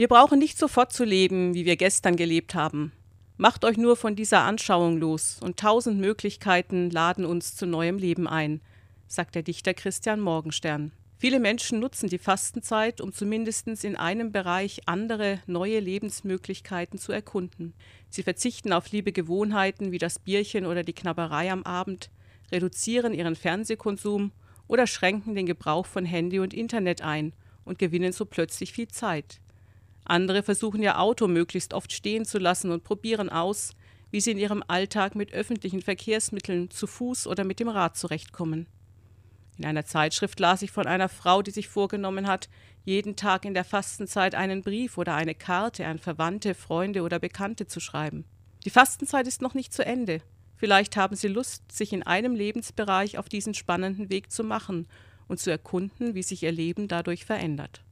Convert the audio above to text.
Wir brauchen nicht sofort zu leben, wie wir gestern gelebt haben. Macht euch nur von dieser Anschauung los, und tausend Möglichkeiten laden uns zu neuem Leben ein, sagt der Dichter Christian Morgenstern. Viele Menschen nutzen die Fastenzeit, um zumindest in einem Bereich andere, neue Lebensmöglichkeiten zu erkunden. Sie verzichten auf liebe Gewohnheiten wie das Bierchen oder die Knabberei am Abend, reduzieren ihren Fernsehkonsum oder schränken den Gebrauch von Handy und Internet ein und gewinnen so plötzlich viel Zeit. Andere versuchen ihr Auto möglichst oft stehen zu lassen und probieren aus, wie sie in ihrem Alltag mit öffentlichen Verkehrsmitteln zu Fuß oder mit dem Rad zurechtkommen. In einer Zeitschrift las ich von einer Frau, die sich vorgenommen hat, jeden Tag in der Fastenzeit einen Brief oder eine Karte an Verwandte, Freunde oder Bekannte zu schreiben. Die Fastenzeit ist noch nicht zu Ende. Vielleicht haben Sie Lust, sich in einem Lebensbereich auf diesen spannenden Weg zu machen und zu erkunden, wie sich Ihr Leben dadurch verändert.